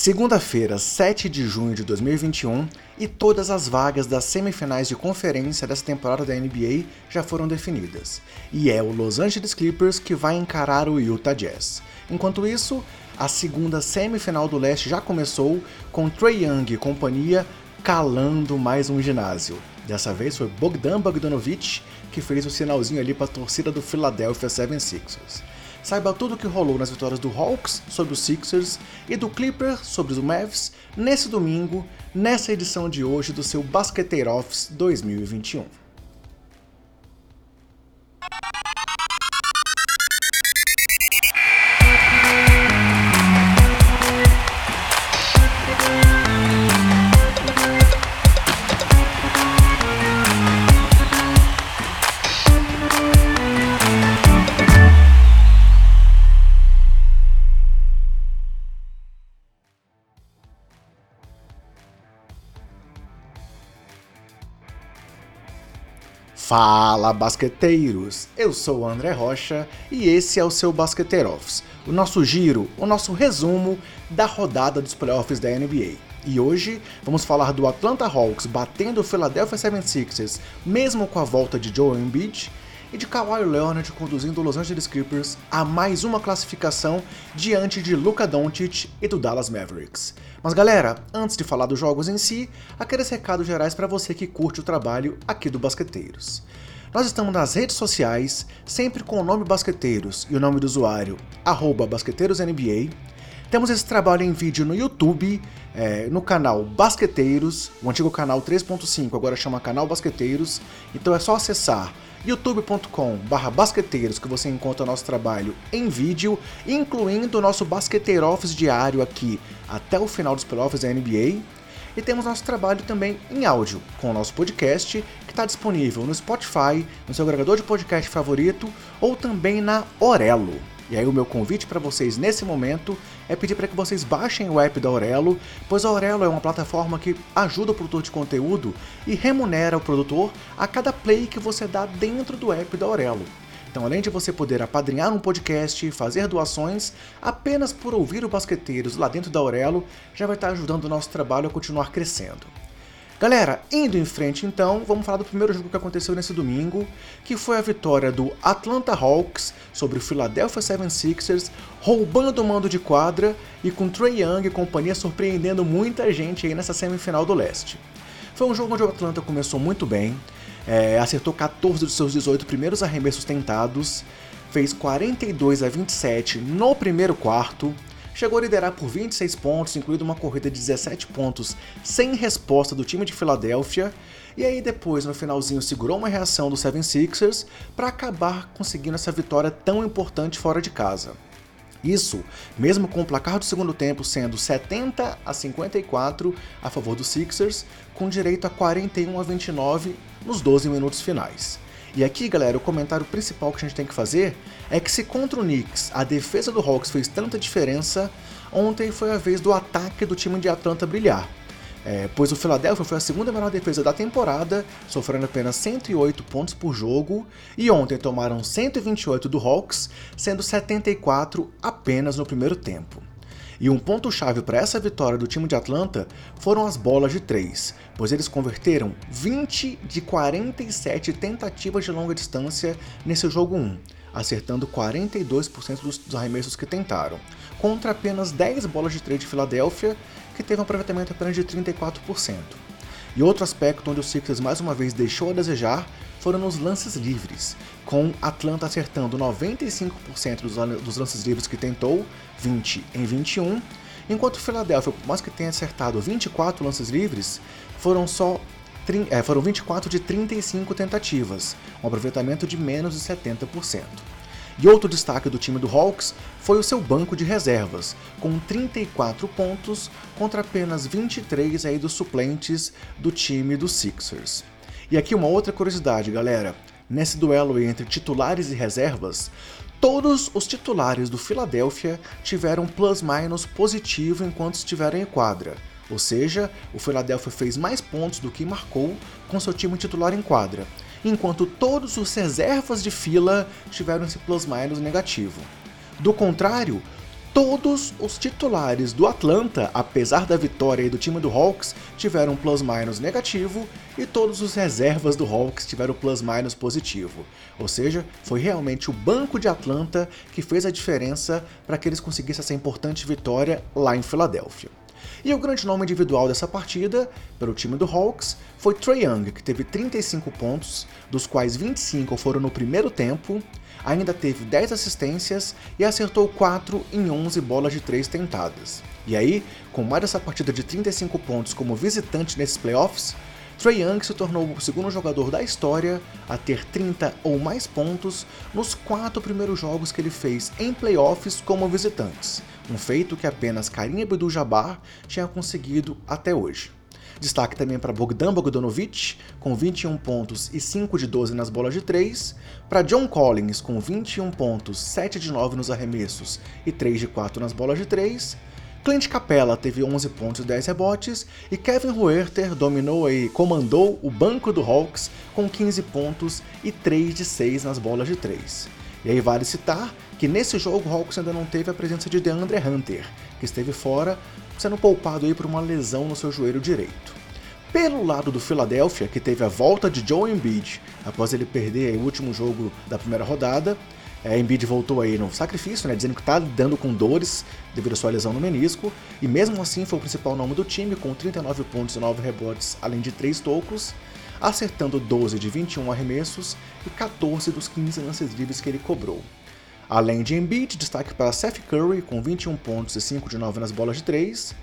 Segunda-feira, 7 de junho de 2021, e todas as vagas das semifinais de conferência dessa temporada da NBA já foram definidas. E é o Los Angeles Clippers que vai encarar o Utah Jazz. Enquanto isso, a segunda semifinal do leste já começou, com Trey Young e companhia calando mais um ginásio. Dessa vez foi Bogdan Bogdanovic que fez o sinalzinho ali para a torcida do Philadelphia 76ers. Saiba tudo o que rolou nas vitórias do Hawks sobre os Sixers e do Clippers sobre os Mavs nesse domingo, nessa edição de hoje do seu Basqueteiro Office 2021. Fala basqueteiros! Eu sou o André Rocha e esse é o seu Basqueteir Office, o nosso giro, o nosso resumo da rodada dos playoffs da NBA. E hoje vamos falar do Atlanta Hawks batendo o Philadelphia 76ers, mesmo com a volta de Joel Embiid, e de Kawhi Leonard conduzindo os Los Angeles Clippers a mais uma classificação diante de Luka Doncic e do Dallas Mavericks. Mas galera, antes de falar dos jogos em si, aqueles recados gerais para você que curte o trabalho aqui do Basqueteiros. Nós estamos nas redes sociais, sempre com o nome Basqueteiros e o nome do usuário, BasqueteirosNBA. Temos esse trabalho em vídeo no YouTube, é, no canal Basqueteiros, o antigo canal 3.5 agora chama Canal Basqueteiros, então é só acessar youtube.com/barra basqueteiros que você encontra nosso trabalho em vídeo, incluindo o nosso Basqueteiro Office diário aqui até o final dos playoffs da NBA. E temos nosso trabalho também em áudio, com o nosso podcast, que está disponível no Spotify, no seu agregador de podcast favorito ou também na Orelo. E aí o meu convite para vocês nesse momento é pedir para que vocês baixem o app da Aurelo, pois a Aurelo é uma plataforma que ajuda o produtor de conteúdo e remunera o produtor a cada play que você dá dentro do app da Aurelo. Então, além de você poder apadrinhar um podcast fazer doações, apenas por ouvir o Basqueteiros lá dentro da Aurelo já vai estar ajudando o nosso trabalho a continuar crescendo. Galera, indo em frente então, vamos falar do primeiro jogo que aconteceu nesse domingo, que foi a vitória do Atlanta Hawks sobre o Philadelphia 76ers, roubando o mando de quadra e com Trey Young e companhia surpreendendo muita gente aí nessa semifinal do leste. Foi um jogo onde o Atlanta começou muito bem, é, acertou 14 dos seus 18 primeiros arremessos tentados, fez 42 a 27 no primeiro quarto, chegou a liderar por 26 pontos, incluindo uma corrida de 17 pontos sem resposta do time de Filadélfia, e aí depois no finalzinho segurou uma reação do 76ers para acabar conseguindo essa vitória tão importante fora de casa. Isso, mesmo com o placar do segundo tempo sendo 70 a 54 a favor dos Sixers, com direito a 41 a 29 nos 12 minutos finais. E aqui, galera, o comentário principal que a gente tem que fazer é que se contra o Knicks a defesa do Hawks fez tanta diferença, ontem foi a vez do ataque do time de Atlanta brilhar. É, pois o Philadelphia foi a segunda melhor defesa da temporada, sofrendo apenas 108 pontos por jogo, e ontem tomaram 128 do Hawks, sendo 74 apenas no primeiro tempo. E um ponto-chave para essa vitória do time de Atlanta foram as bolas de 3, pois eles converteram 20 de 47 tentativas de longa distância nesse jogo 1, acertando 42% dos arremessos que tentaram, contra apenas 10 bolas de 3 de Filadélfia, que teve um aproveitamento apenas de 34%. E outro aspecto onde o Sixers mais uma vez deixou a desejar foram nos lances livres, com Atlanta acertando 95% dos lances livres que tentou, 20 em 21, enquanto Philadelphia, por mais que tenha acertado 24 lances livres, foram só é, foram 24 de 35 tentativas, um aproveitamento de menos de 70%. E outro destaque do time do Hawks foi o seu banco de reservas, com 34 pontos contra apenas 23 aí dos suplentes do time dos Sixers. E aqui uma outra curiosidade, galera. Nesse duelo entre titulares e reservas, todos os titulares do Philadelphia tiveram plus-minus positivo enquanto estiveram em quadra. Ou seja, o Philadelphia fez mais pontos do que marcou com seu time titular em quadra, enquanto todos os reservas de fila tiveram esse plus-minus negativo. Do contrário, Todos os titulares do Atlanta, apesar da vitória do time do Hawks, tiveram plus-minus negativo e todos os reservas do Hawks tiveram plus-minus positivo. Ou seja, foi realmente o banco de Atlanta que fez a diferença para que eles conseguissem essa importante vitória lá em Filadélfia. E o grande nome individual dessa partida, pelo time do Hawks, foi Trae Young, que teve 35 pontos, dos quais 25 foram no primeiro tempo, ainda teve 10 assistências e acertou 4 em 11 bolas de 3 tentadas. E aí, com mais essa partida de 35 pontos como visitante nesses playoffs, Trae Young se tornou o segundo jogador da história a ter 30 ou mais pontos nos quatro primeiros jogos que ele fez em playoffs como visitantes, um feito que apenas Karim Abdul-Jabbar tinha conseguido até hoje. Destaque também para Bogdan Bogdanovic, com 21 pontos e 5 de 12 nas bolas de 3, para John Collins, com 21 pontos, 7 de 9 nos arremessos e 3 de 4 nas bolas de 3, Clint Capella teve 11 pontos e 10 rebotes. E Kevin Huerter dominou e comandou o banco do Hawks com 15 pontos e 3 de 6 nas bolas de 3. E aí vale citar que nesse jogo o Hawks ainda não teve a presença de DeAndre Hunter, que esteve fora sendo poupado aí por uma lesão no seu joelho direito. Pelo lado do Philadelphia, que teve a volta de Joe Embiid após ele perder o último jogo da primeira rodada, é, Embiid voltou aí no sacrifício, né, dizendo que está lidando com dores devido à sua lesão no menisco, e mesmo assim foi o principal nome do time, com 39 pontos e 9 rebotes, além de 3 tocos, acertando 12 de 21 arremessos e 14 dos 15 lances livres que ele cobrou. Além de Embiid, destaque para Seth Curry com 21 pontos e 5 de 9 nas bolas de 3,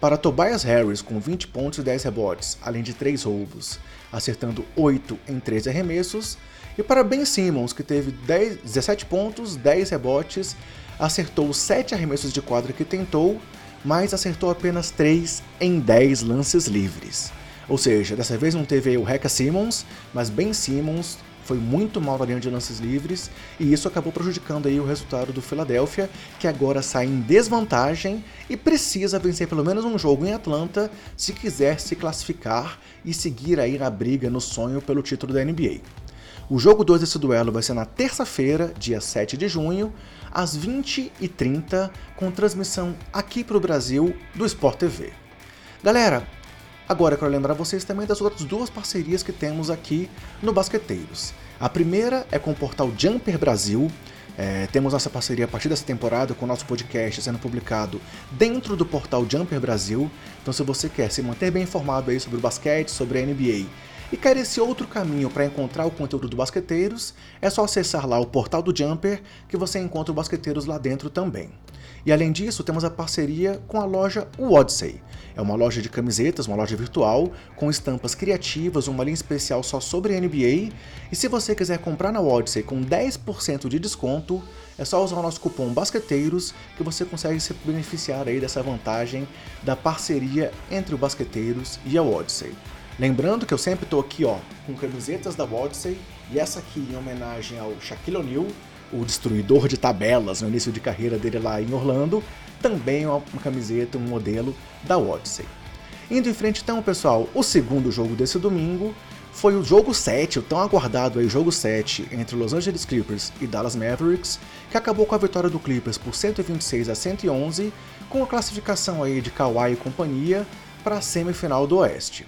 para Tobias Harris com 20 pontos e 10 rebotes, além de 3 roubos, acertando 8 em 13 arremessos, e para Ben Simmons, que teve 10, 17 pontos, 10 rebotes, acertou 7 arremessos de quadra que tentou, mas acertou apenas 3 em 10 lances livres. Ou seja, dessa vez não teve o Reca Simmons, mas Ben Simmons foi muito mal na linha de lances livres e isso acabou prejudicando aí o resultado do Philadelphia, que agora sai em desvantagem e precisa vencer pelo menos um jogo em Atlanta se quiser se classificar e seguir aí na briga no sonho pelo título da NBA. O jogo 2 desse duelo vai ser na terça-feira, dia 7 de junho, às 20h30, com transmissão aqui para o Brasil do Sport TV. Galera, Agora eu quero lembrar vocês também das outras duas parcerias que temos aqui no Basqueteiros. A primeira é com o portal Jumper Brasil. É, temos nossa parceria a partir dessa temporada com o nosso podcast sendo publicado dentro do portal Jumper Brasil. Então, se você quer se manter bem informado aí sobre o basquete, sobre a NBA e quer esse outro caminho para encontrar o conteúdo do Basqueteiros, é só acessar lá o portal do Jumper que você encontra o Basqueteiros lá dentro também. E além disso, temos a parceria com a loja Odyssey. É uma loja de camisetas, uma loja virtual, com estampas criativas, uma linha especial só sobre NBA. E se você quiser comprar na Odyssey com 10% de desconto, é só usar o nosso cupom Basqueteiros que você consegue se beneficiar aí dessa vantagem da parceria entre o Basqueteiros e a Odyssey. Lembrando que eu sempre estou aqui ó, com camisetas da Odyssey e essa aqui em homenagem ao Shaquille O'Neal, o destruidor de tabelas no início de carreira dele lá em Orlando, também é uma, camiseta, um modelo da Odyssey. Indo em frente então, pessoal, o segundo jogo desse domingo foi o jogo 7, o tão aguardado aí, jogo 7 entre Los Angeles Clippers e Dallas Mavericks, que acabou com a vitória do Clippers por 126 a 111, com a classificação aí de Kawhi e companhia para a semifinal do Oeste.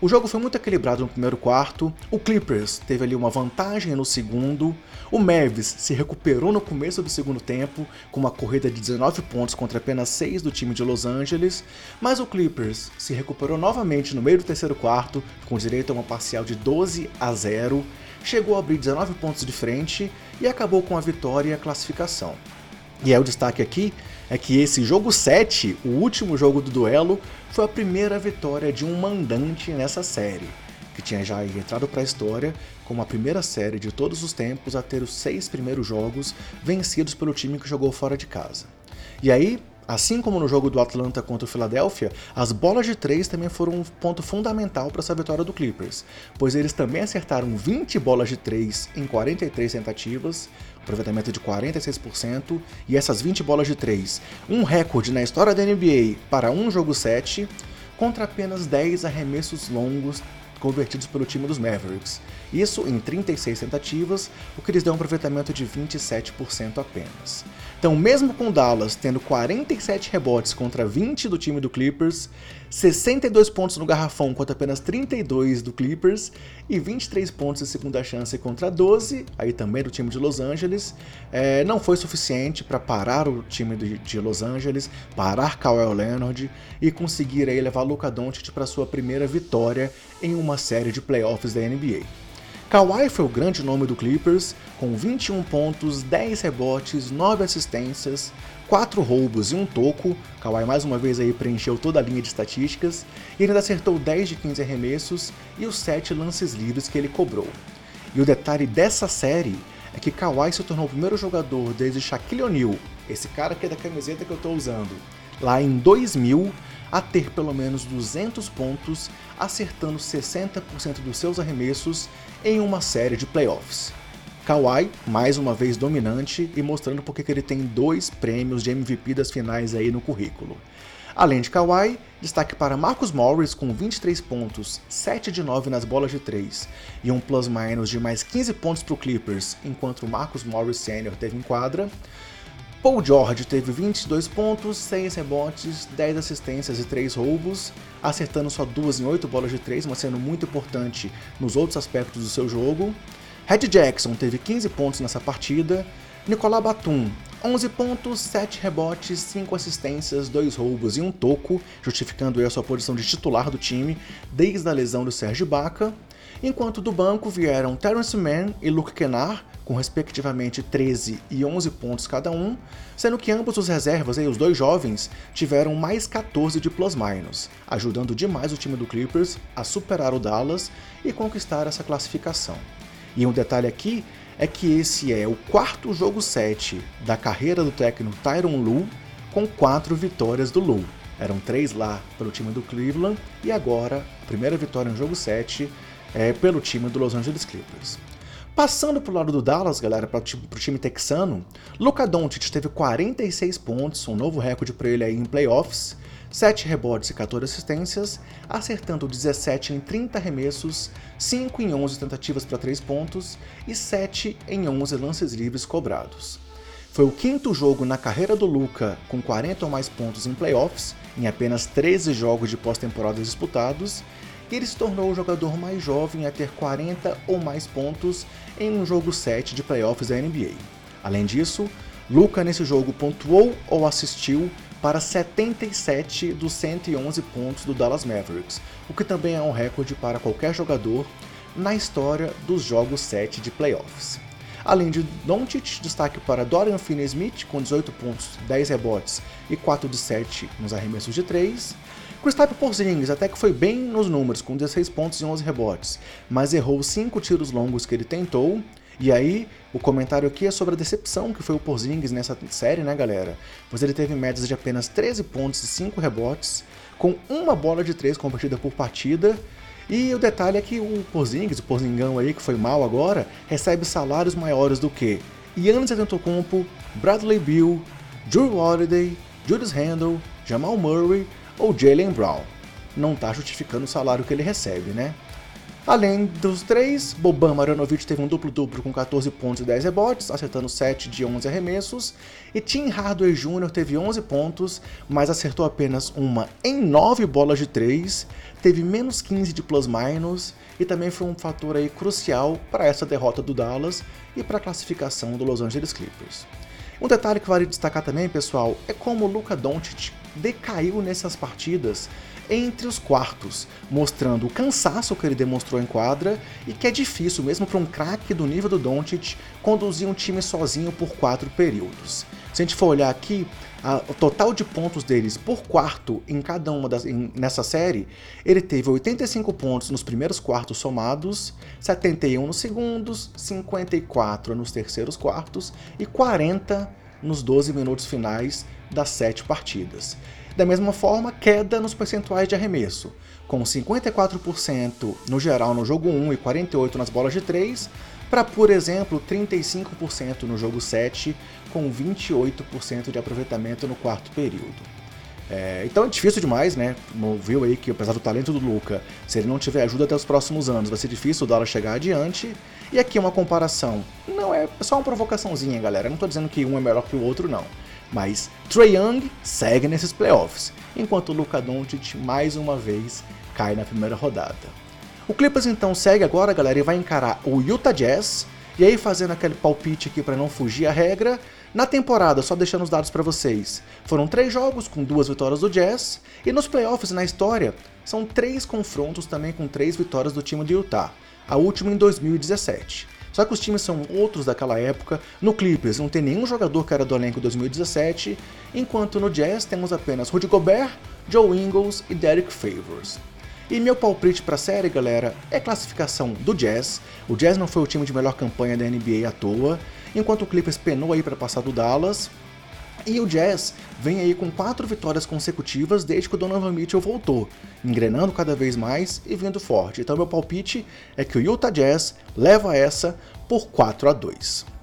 O jogo foi muito equilibrado no primeiro quarto, o Clippers teve ali uma vantagem no segundo, o Mavis se recuperou no começo do segundo tempo com uma corrida de 19 pontos contra apenas 6 do time de Los Angeles, mas o Clippers se recuperou novamente no meio do terceiro quarto, com direito a uma parcial de 12 a 0, chegou a abrir 19 pontos de frente e acabou com a vitória e a classificação. E é o destaque aqui é que esse jogo 7, o último jogo do duelo, foi a primeira vitória de um mandante nessa série, que tinha já entrado para a história como a primeira série de todos os tempos a ter os seis primeiros jogos vencidos pelo time que jogou fora de casa. E aí, Assim como no jogo do Atlanta contra o Philadelphia, as bolas de três também foram um ponto fundamental para essa vitória do Clippers, pois eles também acertaram 20 bolas de três em 43 tentativas, aproveitamento de 46%, e essas 20 bolas de três, um recorde na história da NBA para um jogo 7, contra apenas 10 arremessos longos convertidos pelo time dos Mavericks. Isso em 36 tentativas, o que lhes deu um aproveitamento de 27% apenas. Então, mesmo com Dallas tendo 47 rebotes contra 20 do time do Clippers, 62 pontos no garrafão contra apenas 32 do Clippers e 23 pontos de segunda chance contra 12, aí também do time de Los Angeles, é, não foi suficiente para parar o time de Los Angeles, parar Kawhi Leonard e conseguir aí levar Luka Doncic para sua primeira vitória em uma série de playoffs da NBA. Kawhi foi o grande nome do Clippers, com 21 pontos, 10 rebotes, 9 assistências, 4 roubos e um toco. Kawhi mais uma vez aí preencheu toda a linha de estatísticas e ainda acertou 10 de 15 arremessos e os 7 lances livres que ele cobrou. E o detalhe dessa série é que Kawhi se tornou o primeiro jogador desde Shaquille O'Neal, esse cara aqui é da camiseta que eu estou usando, lá em 2000 a ter pelo menos 200 pontos, acertando 60% dos seus arremessos em uma série de playoffs. Kawhi, mais uma vez dominante e mostrando porque que ele tem dois prêmios de MVP das finais aí no currículo. Além de Kawhi, destaque para Marcus Morris com 23 pontos, 7 de 9 nas bolas de 3 e um plus-minus de mais 15 pontos para o Clippers, enquanto Marcus Morris Sr. teve em quadra. Paul George teve 22 pontos, 6 rebotes, 10 assistências e 3 roubos, acertando só duas em 8 bolas de 3, mas sendo muito importante nos outros aspectos do seu jogo. Red Jackson teve 15 pontos nessa partida. Nicolas Batum, 11 pontos, 7 rebotes, 5 assistências, 2 roubos e um toco, justificando a sua posição de titular do time desde a lesão do Sérgio Baca. Enquanto do banco vieram Terrence Mann e Luke Kennard, com respectivamente 13 e 11 pontos cada um, sendo que ambos os reservas, e os dois jovens, tiveram mais 14 de plus-minus, ajudando demais o time do Clippers a superar o Dallas e conquistar essa classificação. E um detalhe aqui é que esse é o quarto jogo 7 da carreira do técnico Tyron Lue, com quatro vitórias do Lue. Eram três lá pelo time do Cleveland e agora a primeira vitória no jogo 7 é pelo time do Los Angeles Clippers. Passando pro lado do Dallas, galera, para o time texano, Luka Doncic teve 46 pontos, um novo recorde para ele aí em playoffs, 7 rebotes e 14 assistências, acertando 17 em 30 arremessos, 5 em 11 tentativas para 3 pontos e 7 em 11 lances livres cobrados. Foi o quinto jogo na carreira do Luca com 40 ou mais pontos em playoffs, em apenas 13 jogos de pós-temporada disputados, e ele se tornou o jogador mais jovem a ter 40 ou mais pontos em um jogo 7 de playoffs da NBA. Além disso, Luca nesse jogo pontuou ou assistiu para 77 dos 111 pontos do Dallas Mavericks, o que também é um recorde para qualquer jogador na história dos jogos 7 de playoffs. Além de Doncic, destaque para Dorian Finney-Smith com 18 pontos, 10 rebotes e 4 de 7 nos arremessos de 3, Kristaps Porzingis até que foi bem nos números, com 16 pontos e 11 rebotes, mas errou 5 tiros longos que ele tentou. E aí, o comentário aqui é sobre a decepção que foi o Porzingis nessa série, né, galera? Pois ele teve médias de apenas 13 pontos e 5 rebotes, com uma bola de 3 convertida por partida. E o detalhe é que o Porzingis, o Porzingão aí, que foi mal agora, recebe salários maiores do que Giannis Antetokounmpo, Bradley Beal, Drew Holiday, Julius Randle, Jamal Murray ou Jalen Brown. Não está justificando o salário que ele recebe, né? Além dos três, Boban Marjanovic teve um duplo-duplo com 14 pontos e 10 rebotes, acertando 7 de 11 arremessos, e Tim Hardaway Jr. teve 11 pontos, mas acertou apenas uma em 9 bolas de 3, teve menos 15 de plus-minus, e também foi um fator aí crucial para essa derrota do Dallas e para a classificação do Los Angeles Clippers. Um detalhe que vale destacar também, pessoal, é como Luka Doncic decaiu nessas partidas entre os quartos, mostrando o cansaço que ele demonstrou em quadra e que é difícil, mesmo para um craque do nível do Doncic, conduzir um time sozinho por quatro períodos. Se a gente for olhar aqui, a, o total de pontos deles por quarto em cada uma das em, nessa série, ele teve 85 pontos nos primeiros quartos somados, 71 nos segundos, 54 nos terceiros quartos e 40 nos 12 minutos finais das sete partidas. Da mesma forma, queda nos percentuais de arremesso, com 54% no geral no jogo 1 e 48% nas bolas de 3, para, por exemplo, 35% no jogo 7, com 28% de aproveitamento no quarto período. É, então é difícil demais, né? Viu aí que apesar do talento do Luca, se ele não tiver ajuda até os próximos anos, vai ser difícil o Dallas chegar adiante. E aqui uma comparação. Não é só uma provocaçãozinha, galera. Eu não tô dizendo que um é melhor que o outro, não. Mas Trey Young segue nesses playoffs, enquanto o Luca Doncic mais uma vez cai na primeira rodada. O Clippers então segue agora, galera, e vai encarar o Utah Jazz. E aí fazendo aquele palpite aqui para não fugir a regra, na temporada, só deixando os dados para vocês, foram três jogos com duas vitórias do Jazz, e nos playoffs na história, são três confrontos também com três vitórias do time de Utah, a última em 2017. Só que os times são outros daquela época. No Clippers não tem nenhum jogador que era do elenco 2017, enquanto no Jazz temos apenas Rudy Gobert, Joe Ingles e Derek Favors. E meu palpite para a série, galera, é classificação do Jazz. O Jazz não foi o time de melhor campanha da NBA à toa, enquanto o Clippers penou aí para passar do Dallas. E o Jazz vem aí com quatro vitórias consecutivas desde que o Donovan Mitchell voltou, engrenando cada vez mais e vindo forte. Então meu palpite é que o Utah Jazz leva essa por 4 a 2.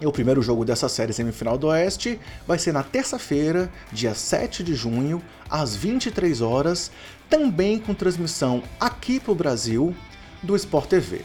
E o primeiro jogo dessa série semifinal do Oeste vai ser na terça-feira, dia 7 de junho, às 23 horas, também com transmissão aqui para o Brasil do Sport TV.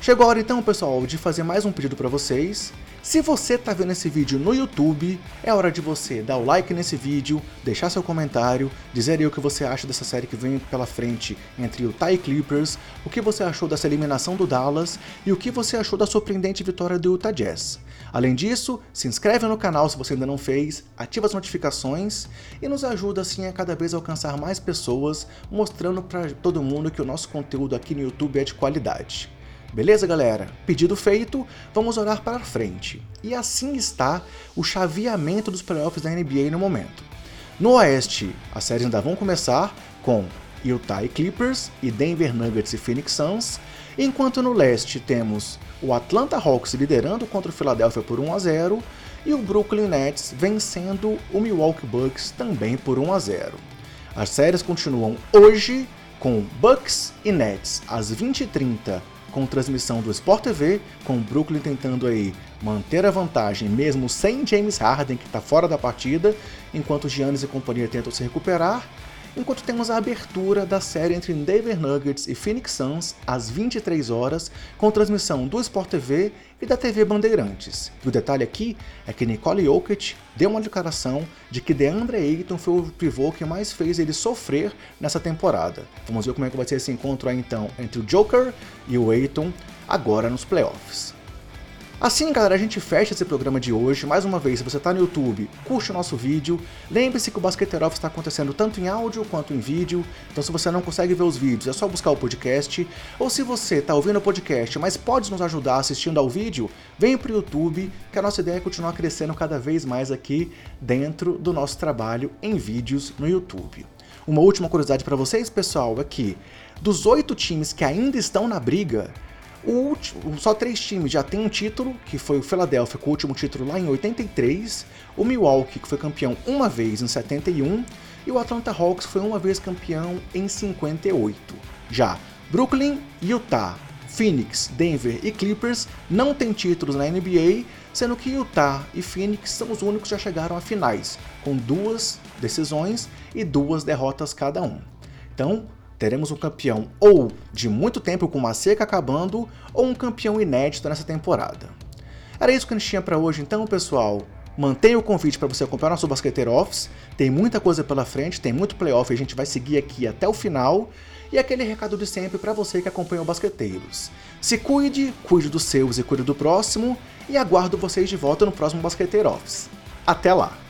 Chegou a hora então, pessoal, de fazer mais um pedido para vocês. Se você está vendo esse vídeo no YouTube, é hora de você dar o like nesse vídeo, deixar seu comentário, dizer aí o que você acha dessa série que vem pela frente entre o Ty Clippers, o que você achou dessa eliminação do Dallas e o que você achou da surpreendente vitória do Utah Jazz. Além disso, se inscreve no canal se você ainda não fez, ativa as notificações e nos ajuda assim a cada vez alcançar mais pessoas, mostrando para todo mundo que o nosso conteúdo aqui no YouTube é de qualidade. Beleza, galera? Pedido feito, vamos orar para frente. E assim está o chaveamento dos playoffs da NBA no momento. No Oeste, as séries ainda vão começar com Utah Clippers e Denver Nuggets e Phoenix Suns, enquanto no Leste temos o Atlanta Hawks liderando contra o Philadelphia por 1 a 0 e o Brooklyn Nets vencendo o Milwaukee Bucks também por 1 a 0. As séries continuam hoje com Bucks e Nets às 20h30 com transmissão do Sport TV, com o Brooklyn tentando aí manter a vantagem mesmo sem James Harden que está fora da partida, enquanto Giannis e companhia tentam se recuperar, enquanto temos a abertura da série entre Denver Nuggets e Phoenix Suns às 23 horas, com transmissão do Sport TV e da TV Bandeirantes. E o detalhe aqui é que Nicole Jokic deu uma declaração de que DeAndre Ayton foi o pivô que mais fez ele sofrer nessa temporada. Vamos ver como é que vai ser esse encontro aí então entre o Joker e o Ayton agora nos playoffs. Assim, galera, a gente fecha esse programa de hoje. Mais uma vez, se você está no YouTube, curte o nosso vídeo. Lembre-se que o Basqueteiro Office está acontecendo tanto em áudio quanto em vídeo. Então, se você não consegue ver os vídeos, é só buscar o podcast. Ou se você está ouvindo o podcast, mas pode nos ajudar assistindo ao vídeo, vem para o YouTube, que a nossa ideia é continuar crescendo cada vez mais aqui dentro do nosso trabalho em vídeos no YouTube. Uma última curiosidade para vocês, pessoal, é que dos oito times que ainda estão na briga, o último, só três times já tem um título, que foi o Philadelphia com o último título lá em 83, o Milwaukee que foi campeão uma vez em 71 e o Atlanta Hawks foi uma vez campeão em 58. Já Brooklyn, Utah, Phoenix, Denver e Clippers não têm títulos na NBA, sendo que Utah e Phoenix são os únicos que já chegaram a finais, com duas decisões e duas derrotas cada um. Então, teremos um campeão ou de muito tempo com uma seca acabando, ou um campeão inédito nessa temporada. Era isso que a gente tinha para hoje então, pessoal. Mantenha o convite para você acompanhar nosso Basqueteiro Office. Tem muita coisa pela frente, tem muito playoff e a gente vai seguir aqui até o final. E aquele recado de sempre para você que acompanha o Basqueteiros. Se cuide, cuide dos seus e cuide do próximo. E aguardo vocês de volta no próximo Basqueteiro Office. Até lá!